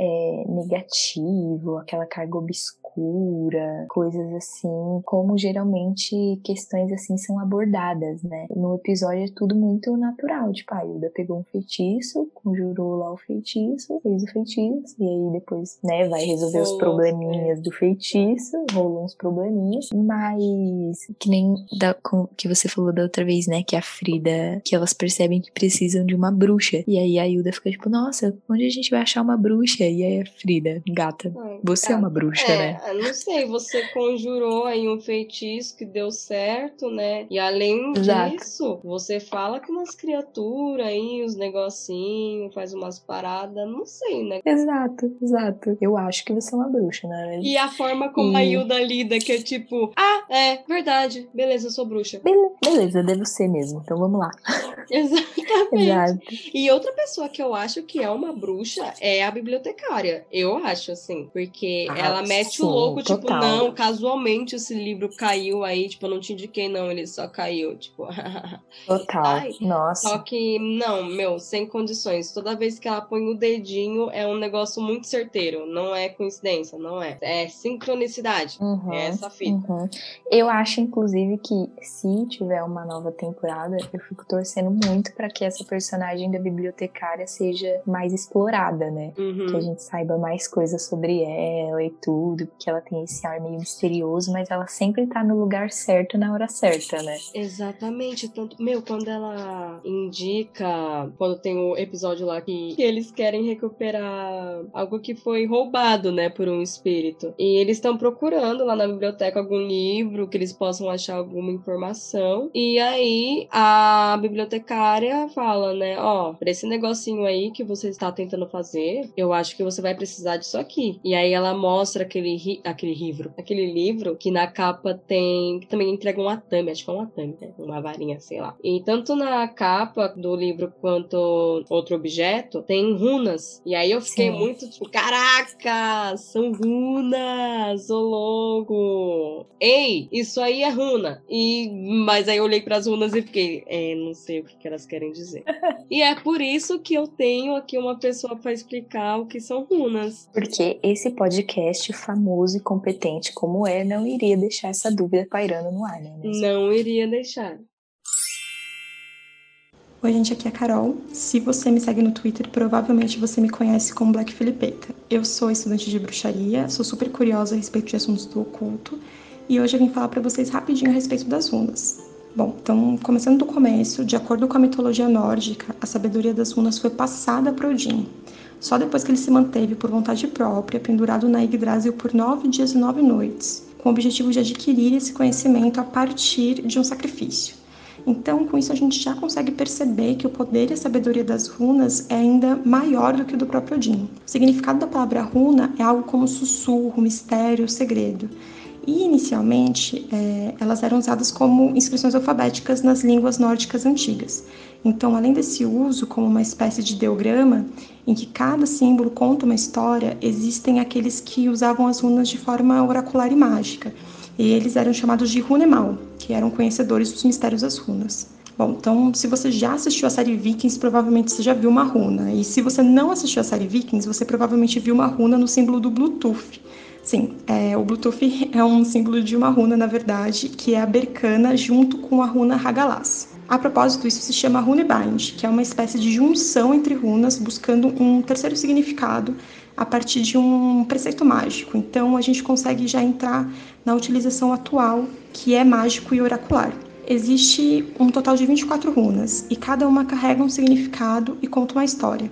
é, negativa, aquela carga obscura, coisas assim, como geralmente questões assim são abordadas, né? No episódio é tudo muito natural, tipo, a Hilda pegou um feitiço, conjurou lá o feitiço, fez o feitiço, e aí depois, né, vai resolver os probleminhas do feitiço, rolou uns probleminhas, mas que nem da, com, que você falou da outra vez, né, que a Frida, que elas percebem que precisam de uma bruxa, e aí a Hilda fica tipo, nossa, onde a gente vai achar uma bruxa? E aí a Frida, gata, você é uma bruxa, é, né? Não sei, você conjurou aí um feitiço que deu certo, né, e além Exato. disso, você fala com umas criaturas aí, uns negocinhos, faz umas paradas, não sei, né? Exato, exato. Eu acho que você é uma bruxa, né? E a forma como e... a Hilda lida, que é tipo, ah, é, verdade, beleza, eu sou bruxa. Be beleza, devo ser mesmo, então vamos lá. Exatamente. Exato. E outra pessoa que eu acho que é uma bruxa é a bibliotecária. Eu acho, assim. Porque ah, ela mete sim, o louco, tipo, total. tipo, não, casualmente esse livro caiu aí, tipo, eu não te indiquei, não, ele só caiu. Tipo. total. Ai, Nossa. Só que, não, meu, sem condições. Toda vez que ela põe o dedinho, é um negócio muito certeiro. Não é coincidência, não é. É sincronicidade. Uhum, é essa fita. Uhum. Eu acho, inclusive, que se tiver uma nova temporada, eu fico torcendo muito para que essa personagem da bibliotecária seja mais explorada, né? Uhum. Que a gente saiba mais coisas sobre ela e tudo, porque ela tem esse ar meio misterioso, mas ela sempre tá no lugar certo na hora certa, né? Exatamente. Tanto, meu, quando ela indica, quando tem o episódio lá que, que eles querem recuperar algo que foi roubado, né, por um espírito. E eles estão procurando lá na biblioteca algum livro que eles possam achar alguma informação. E aí a bibliotecária fala, né, ó, pra esse negocinho aí que você está tentando fazer, eu acho que você vai precisar disso aqui. E aí ela mostra aquele, ri aquele livro, aquele livro que na capa tem, que também entrega um atame, acho que é um atame, né? uma varinha, sei lá. E tanto na capa do livro quanto outro objeto, tem runas. E aí eu fiquei Sim. muito tipo, caraca, são runas, ô louco. Ei, isso aí é runa. E, mas aí eu olhei para as runas e fiquei, é, não sei o que, que elas querem dizer. e é por isso que eu tenho aqui uma pessoa para explicar o que são runas. Porque esse podcast famoso e competente como é, não iria deixar essa dúvida pairando no ar, né? Não iria deixar. Oi, gente, aqui é a Carol. Se você me segue no Twitter, provavelmente você me conhece como Black Filipeta. Eu sou estudante de bruxaria, sou super curiosa a respeito de assuntos do oculto e hoje eu vim falar para vocês rapidinho a respeito das runas. Bom, então, começando do começo, de acordo com a mitologia nórdica, a sabedoria das runas foi passada para Odin. Só depois que ele se manteve por vontade própria, pendurado na Yggdrasil por nove dias e nove noites, com o objetivo de adquirir esse conhecimento a partir de um sacrifício. Então, com isso, a gente já consegue perceber que o poder e a sabedoria das runas é ainda maior do que o do próprio Odin. O significado da palavra runa é algo como sussurro, mistério, segredo. E inicialmente é, elas eram usadas como inscrições alfabéticas nas línguas nórdicas antigas. Então, além desse uso como uma espécie de ideograma, em que cada símbolo conta uma história, existem aqueles que usavam as runas de forma oracular e mágica e eles eram chamados de Runemal, que eram conhecedores dos mistérios das runas. Bom, então se você já assistiu a série Vikings, provavelmente você já viu uma runa. E se você não assistiu a série Vikings, você provavelmente viu uma runa no símbolo do Bluetooth. Sim, é, o Bluetooth é um símbolo de uma runa, na verdade, que é a Berkana junto com a runa Hagalas. A propósito, isso se chama Runebind, que é uma espécie de junção entre runas, buscando um terceiro significado a partir de um preceito mágico. Então, a gente consegue já entrar na utilização atual, que é mágico e oracular. Existe um total de 24 runas e cada uma carrega um significado e conta uma história.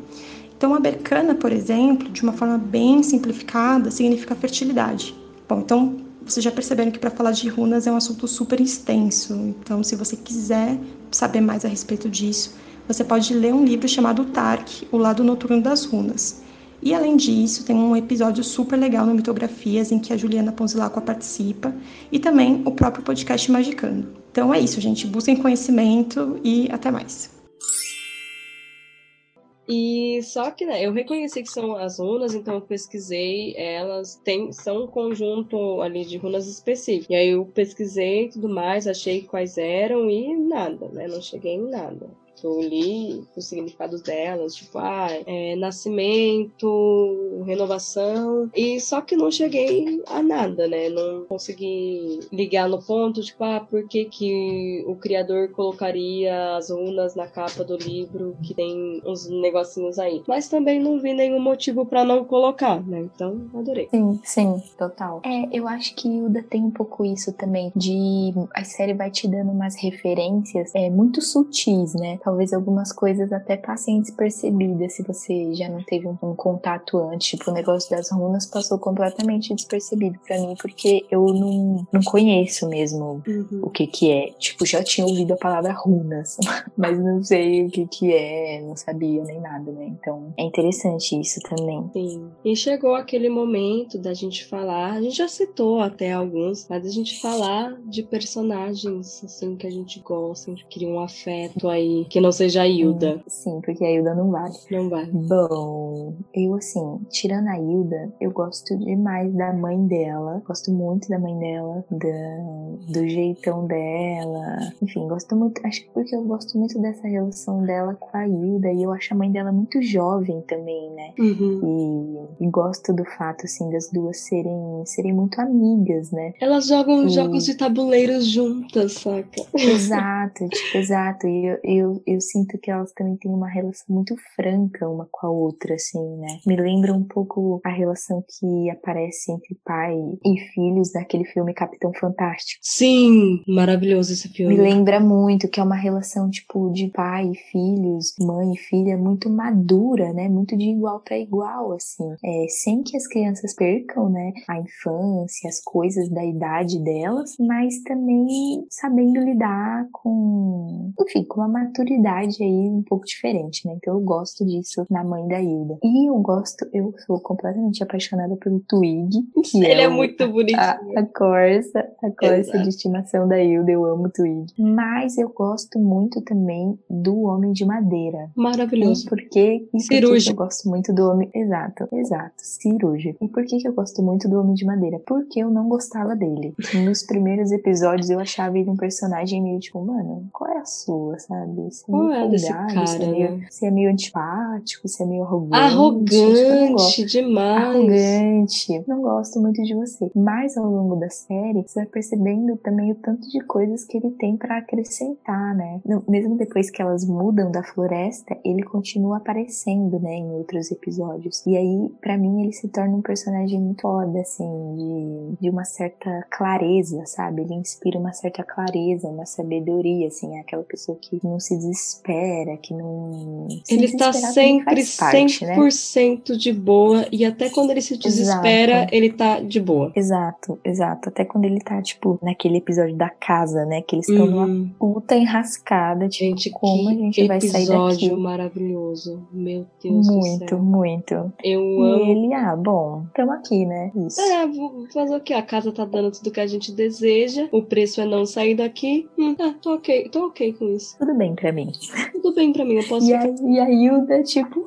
Então, a bercana, por exemplo, de uma forma bem simplificada, significa fertilidade. Bom, então vocês já perceberam que para falar de runas é um assunto super extenso. Então, se você quiser saber mais a respeito disso, você pode ler um livro chamado Tark, O Lado Noturno das Runas. E além disso, tem um episódio super legal no Mitografias em que a Juliana Ponzilacqua participa e também o próprio podcast Magicando. Então é isso, gente. Busquem conhecimento e até mais. E só que né, eu reconheci que são as runas, então eu pesquisei, elas têm, são um conjunto ali de runas específicas. E aí eu pesquisei tudo mais, achei quais eram e nada, né? Não cheguei em nada eu li os significados delas, tipo, ah, é, nascimento, renovação, e só que não cheguei a nada, né? Não consegui ligar no ponto, tipo, ah, por que, que o criador colocaria as runas na capa do livro que tem uns negocinhos aí. Mas também não vi nenhum motivo para não colocar, né? Então, adorei. Sim, sim, total. É, eu acho que Uda tem um pouco isso também, de a série vai te dando umas referências é, muito sutis, né? Talvez algumas coisas até passem despercebidas se você já não teve um, um contato antes. Tipo, o negócio das runas passou completamente despercebido para mim, porque eu não, não conheço mesmo uhum. o que que é. Tipo, já tinha ouvido a palavra runas, mas não sei o que que é, não sabia nem nada, né? Então, é interessante isso também. Sim. E chegou aquele momento da gente falar, a gente já citou até alguns, mas a gente falar de personagens, assim, que a gente gosta, que cria um afeto aí que não seja a Hilda. Sim, porque a Hilda não vale. Não vale. Bom, eu assim, tirando a Hilda, eu gosto demais da mãe dela. Gosto muito da mãe dela, da, do jeitão dela. Enfim, gosto muito. Acho que porque eu gosto muito dessa relação dela com a Hilda e eu acho a mãe dela muito jovem também, né? Uhum. E, e, gosto do fato, assim, das duas serem, serem muito amigas, né? Elas jogam e... jogos de tabuleiros juntas, saca? Exato, tipo, exato. E eu, eu, eu sinto que elas também têm uma relação muito franca uma com a outra, assim, né? Me lembra um pouco a relação que aparece entre pai e filhos daquele filme Capitão Fantástico. Sim, maravilhoso esse filme. Me lembra muito que é uma relação, tipo, de pai e filhos, mãe e filha, muito madura, né? Muito de igual para igual, assim. É, sem que as crianças percam, né? A infância, as coisas da idade delas, mas também sabendo lidar com, enfim, com uma maturidade aí um pouco diferente, né? Então eu gosto disso na mãe da Hilda. E eu gosto, eu sou completamente apaixonada pelo Twig. Que Ele é, é muito bonitinho. A, a Corsa, a Corsa de estimação da Hilda, eu amo o Twig. Mas eu gosto muito também do Homem de Madeira. Maravilhoso. E por que cirúrgico. eu gosto muito do Homem... Exato, exato, cirúrgico. E por que eu gosto muito do Homem de Madeira? Porque eu não gostava dele. Nos primeiros episódios eu achava ele um personagem meio tipo, mano, qual é a sua, sabe? Você qual é desse cara, você é, meio, você é meio antipático, você é meio arrogante. Arrogante demais. Arrogante. Não gosto muito de você. Mas ao longo da série, você vai percebendo também o tanto de coisas que ele tem para acrescentar, né? Mesmo depois que elas mudam da floresta, ele continua aparecendo, né, em outros episódios. E aí, para mim, ele se torna um personagem muito foda, assim, de, de uma certa clareza, sabe? Ele inspira uma certa clareza, uma sabedoria, assim, é aquela pessoa que não se desespera, que não. ele está sempre parte, 100% né? de boa e até quando ele se desespera, exato. ele tá de boa. Exato, exato. Até quando ele tá, tipo, naquele episódio da casa, né? Que eles estão uhum. numa puta enrascada. Tipo, gente, como a gente vai sair daqui? episódio maravilhoso. Meu Deus muito, do céu. Muito, Eu e amo. E ele, ah, bom, tamo aqui, né? Isso. É, vou fazer o quê? A casa tá dando tudo que a gente deseja. O preço é não sair daqui. Hum, ah, tô ok, tô ok com isso. Tudo bem pra mim. Tudo bem pra mim, eu posso e a, e a Hilda, tipo,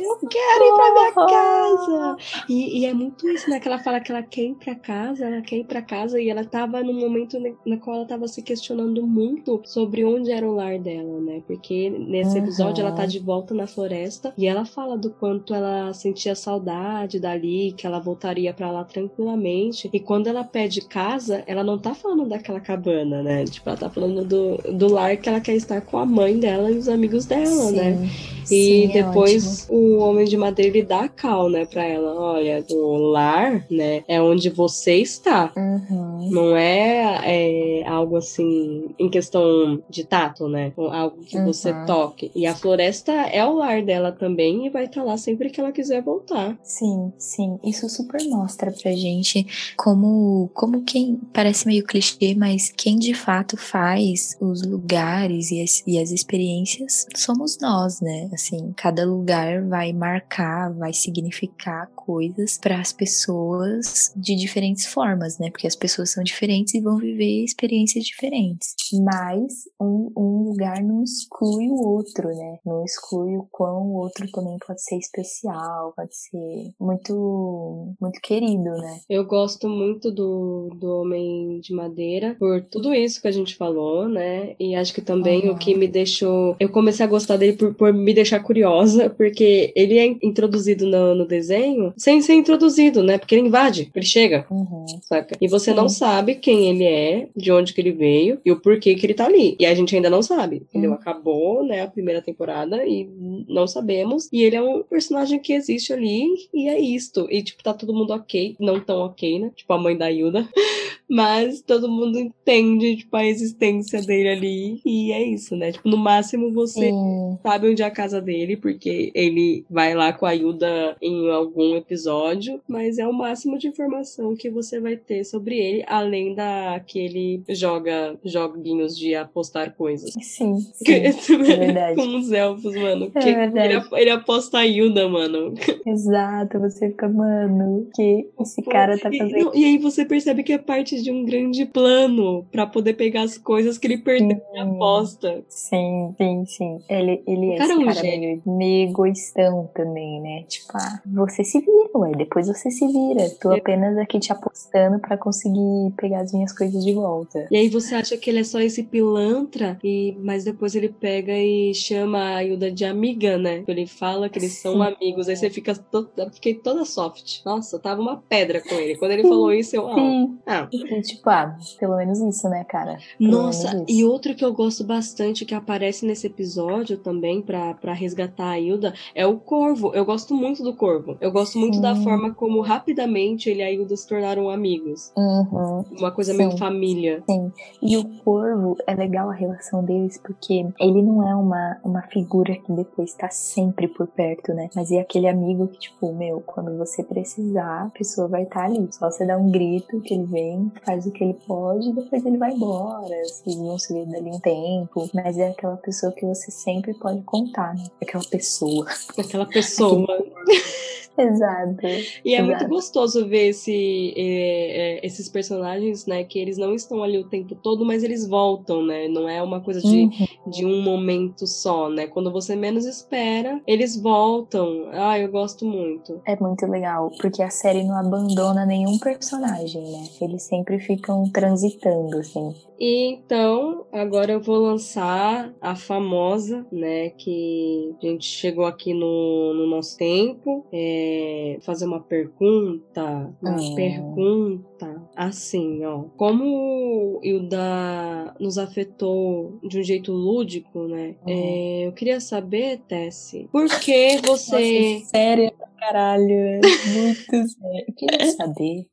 eu quero ir pra minha casa. E, e, é muito isso, né? Que ela fala que ela quer ir pra casa, ela quer ir pra casa e ela tava num momento na qual ela tava se questionando muito sobre onde era o lar dela, né? Porque nesse episódio uhum. ela tá de volta na floresta e ela fala do quanto ela sentia saudade dali, que ela voltaria para lá tranquilamente. E quando ela pede casa, ela não tá falando daquela cabana, né? Tipo, ela tá falando do, do lar que ela quer estar com a mãe dela e os amigos dela, Sim. né? E Sim, é depois é o Homem de Madeira ele dá a cal, né, pra ela. Olha, o lar, né, é onde você está. Uhum. Não é, é, algo assim, em questão de tato, né? Algo que uhum. você toque. E a floresta é o lar dela também e vai estar tá lá sempre que ela quiser voltar. Sim, sim. Isso super mostra pra gente como, como quem parece meio clichê, mas quem de fato faz os lugares e as, e as experiências somos nós, né? Assim, cada lugar vai marcar, vai significar coisas para as pessoas de diferentes formas, né? Porque as pessoas são diferentes e vão viver experiências diferentes. Mas um, um lugar não exclui o outro, né? Não exclui o quão o outro também pode ser especial, pode ser muito, muito querido, né? Eu gosto muito do, do Homem de Madeira por tudo isso que a gente falou, né? E acho que também uhum. o que me deixou. Eu comecei a gostar dele por, por me deixar curiosa, porque ele é introduzido no, no desenho sem ser introduzido, né? Porque ele invade, ele chega, uhum. saca? E você Sim. não sabe quem ele é, de onde que ele veio e o porquê que ele tá ali. E a gente ainda não sabe, entendeu? Uhum. Acabou, né, a primeira temporada e não sabemos. E ele é um personagem que existe ali e é isto. E, tipo, tá todo mundo ok, não tão ok, né? Tipo, a mãe da Hilda. Mas todo mundo entende, tipo, a existência dele ali. E é isso, né? Tipo, no máximo você Sim. sabe onde a casa casa dele, porque ele vai lá com a Yuda em algum episódio, mas é o máximo de informação que você vai ter sobre ele, além da que ele joga joguinhos de apostar coisas. Sim, sim é verdade. com os elfos, mano. É verdade. Ele, ele aposta a Yuda, mano. Exato, você fica, mano, que esse cara tá fazendo. E, não, e aí você percebe que é parte de um grande plano para poder pegar as coisas que ele perdeu na aposta. Sim, sim, sim. Ele, ele é cara esse cara meio, meio egoístão também, né? Tipo, ah, você se vira, ué, depois você se vira. Tô é. apenas aqui te apostando para conseguir pegar as minhas coisas de volta. E aí você acha que ele é só esse pilantra, e mas depois ele pega e chama a Hilda de amiga, né? Ele fala que eles sim. são amigos, aí você fica to... fiquei toda soft. Nossa, tava uma pedra com ele. Quando ele sim, falou isso, eu. Sim. Ah. E, tipo, ah, pelo menos isso, né, cara? Pelo Nossa, e outro que eu gosto bastante que aparece nesse episódio também para resgatar a Hilda é o Corvo. Eu gosto muito do Corvo. Eu gosto muito Sim. da forma como rapidamente ele e a Hilda se tornaram amigos. Uhum. Uma coisa Sim. meio família. Sim. E o Corvo, é legal a relação deles porque ele não é uma, uma figura que depois tá sempre por perto, né? Mas é aquele amigo que, tipo, meu, quando você precisar, a pessoa vai estar tá ali. Só você dá um grito que ele vem, faz o que ele pode e depois ele vai embora. Vocês vão se ver dali um tempo. Mas é aquela pessoa que você sempre pode contar, né? Aquela pessoa. Aquela pessoa. Exato. E é Exato. muito gostoso ver esse, é, é, esses personagens, né? Que eles não estão ali o tempo todo, mas eles voltam, né? Não é uma coisa de, uhum. de um momento só, né? Quando você menos espera, eles voltam. Ah, eu gosto muito. É muito legal, porque a série não abandona nenhum personagem, né? Eles sempre ficam transitando, assim. E então, agora eu vou lançar a famosa, né? Que a gente chegou aqui no, no nosso tempo. É, fazer uma pergunta. Uma hum. pergunta assim, ó. Como Hilda nos afetou de um jeito lúdico, né? Hum. É, eu queria saber, Tessie, por que você. Nossa, séria caralho. Muito sério. Eu queria saber,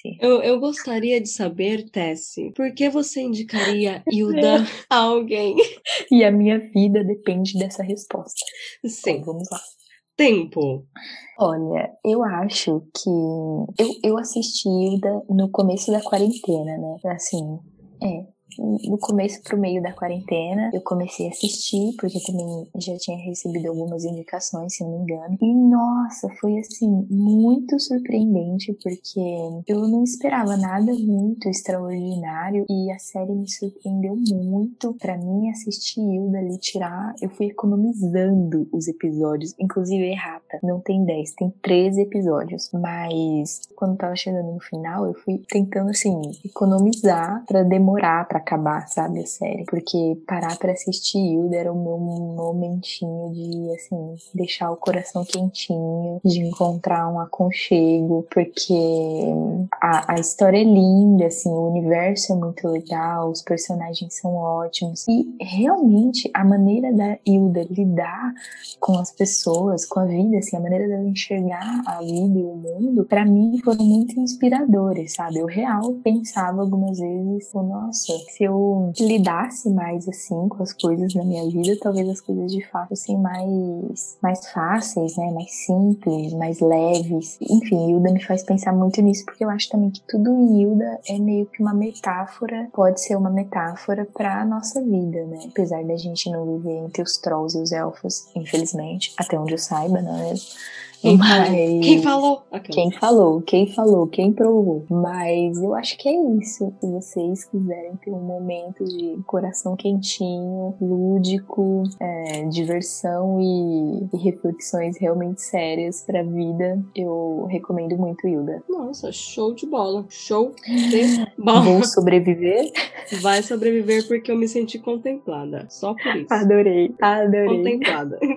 Tessie. Eu, eu gostaria de saber, Tessie, por que você indicaria Hilda a alguém? E a minha vida depende dessa resposta. Sim. Então, vamos lá. Tempo. Olha, eu acho que eu, eu assisti Hilda no começo da quarentena, né? Assim, é, no começo pro meio da quarentena, eu comecei a assistir, porque também já tinha recebido algumas indicações, se não me engano. E nossa, foi assim, muito surpreendente, porque eu não esperava nada muito extraordinário e a série me surpreendeu muito. Para mim, assistir Hilda ali tirar, eu fui economizando os episódios, inclusive errata. Não tem 10, tem 13 episódios. Mas quando tava chegando no final, eu fui tentando assim, economizar para demorar, para acabar, sabe, a série. Porque parar para assistir Hilda era o meu momentinho de, assim, deixar o coração quentinho, de encontrar um aconchego, porque a, a história é linda, assim, o universo é muito legal, os personagens são ótimos. E realmente a maneira da Hilda lidar com as pessoas, com a vida, assim, a maneira dela enxergar a vida e o mundo, para mim foram muito inspiradores, sabe? Eu real pensava algumas vezes, nossa, se eu lidasse mais assim com as coisas na minha vida, talvez as coisas de fato fossem mais, mais fáceis, né? Mais simples, mais leves. Enfim, Hilda me faz pensar muito nisso, porque eu acho também que tudo em Hilda é meio que uma metáfora, pode ser uma metáfora para a nossa vida, né? Apesar da gente não viver entre os trolls e os elfos, infelizmente, até onde eu saiba, não é mesmo? Quem, Mas... quem falou? Quem falou, quem falou, quem provou. Mas eu acho que é isso. Se vocês quiserem ter um momento de coração quentinho, lúdico, é, diversão e, e, reflexões realmente sérias pra vida, eu recomendo muito Hilda. Nossa, show de bola. Show de bola. Vou sobreviver? Vai sobreviver porque eu me senti contemplada. Só por isso. Adorei, adorei. Contemplada.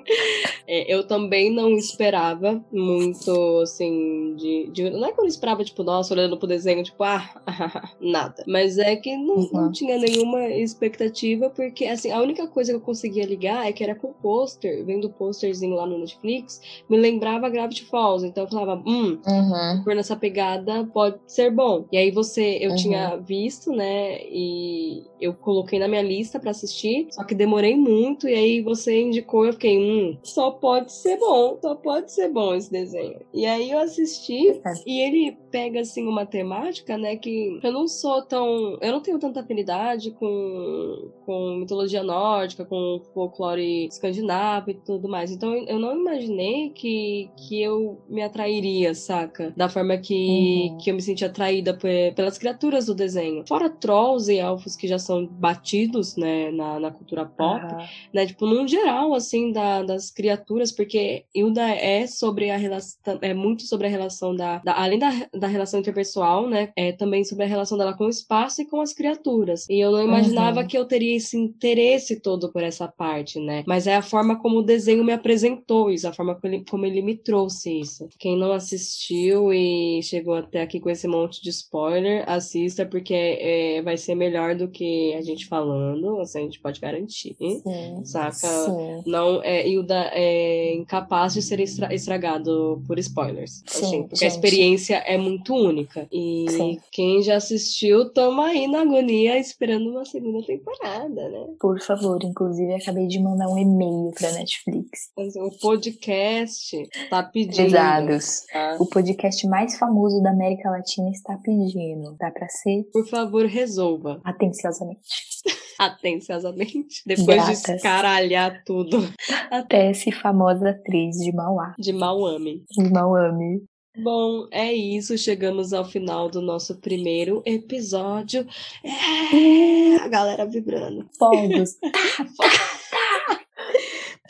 É, eu também não esperava esperava muito, assim, de, de, Não é que eu não esperava, tipo, nossa, olhando pro desenho, tipo, ah, nada. Mas é que não, uhum. não tinha nenhuma expectativa, porque, assim, a única coisa que eu conseguia ligar é que era com o pôster, vendo o pôsterzinho lá no Netflix, me lembrava Gravity Falls. Então eu falava, hum, uhum. por nessa pegada pode ser bom. E aí você, eu uhum. tinha visto, né, e eu coloquei na minha lista para assistir, só que demorei muito, e aí você indicou, eu fiquei, hum, só pode ser bom, só pode ser bom esse desenho. E aí eu assisti, é. e ele pega, assim, uma temática, né, que eu não sou tão, eu não tenho tanta afinidade com, com mitologia nórdica, com folclore escandinavo e tudo mais. Então eu não imaginei que, que eu me atrairia, saca? Da forma que, uhum. que eu me senti atraída pelas criaturas do desenho. Fora trolls e elfos que já são batidos, né, na, na cultura pop, uhum. né? Tipo, num geral, assim, da, das criaturas, porque Hilda é sobre a relação, é muito sobre a relação da, da além da, da relação interpessoal, né? É também sobre a relação dela com o espaço e com as criaturas. E eu não imaginava uhum. que eu teria esse interesse todo por essa parte, né? Mas é a forma como o desenho me apresentou isso, a forma como ele, como ele me trouxe isso. Quem não assistiu e chegou até aqui com esse monte de spoiler, assista, porque é, vai ser melhor do que a gente falando, assim, a gente pode garantir. Sim, saca? Sim. Não, é, Hilda é incapaz de ser estra estragado por spoilers. Sim, assim, porque gente. a experiência é muito única. E sim. quem já assistiu, toma aí na agonia esperando uma segunda temporada, né? Por favor, inclusive acabei de mandar um e-mail pra Netflix. O podcast tá pedindo. Pesados. Tá? O podcast mais famoso da América Latina está pedindo. Dá pra ser? Por favor, resolva. Atenciosamente. Atenciosamente. Depois Gratas. de escaralhar tudo. Até essa famosa atriz de Mauá. De Mauame. De Mauame. Bom, é isso. Chegamos ao final do nosso primeiro episódio. É, a galera vibrando. Fogos.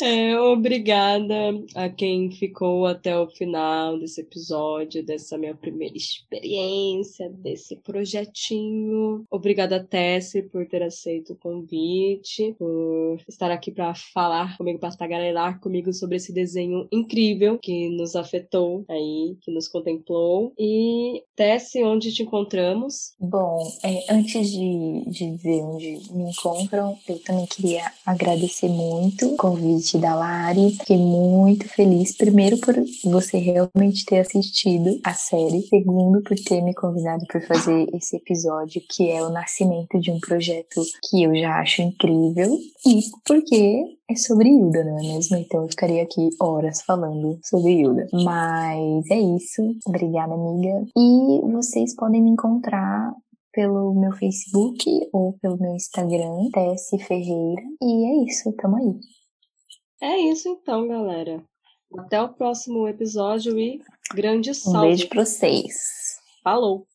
É, obrigada a quem ficou até o final desse episódio, dessa minha primeira experiência, desse projetinho. Obrigada, Tessie, por ter aceito o convite, por estar aqui para falar comigo, para tagarelar comigo sobre esse desenho incrível que nos afetou aí, que nos contemplou. E, Tessie, onde te encontramos? Bom, é, antes de, de dizer onde me encontram, eu também queria agradecer muito o convite convite da Lari. Fiquei muito feliz, primeiro por você realmente ter assistido a série, segundo por ter me convidado para fazer esse episódio, que é o nascimento de um projeto que eu já acho incrível, e porque é sobre Hilda, não é mesmo? Então eu ficaria aqui horas falando sobre Hilda. Mas é isso. Obrigada, amiga. E vocês podem me encontrar pelo meu Facebook ou pelo meu Instagram, Tessie Ferreira. E é isso, tamo aí. É isso então, galera. Até o próximo episódio e grande salve. Um beijo pra vocês. Falou!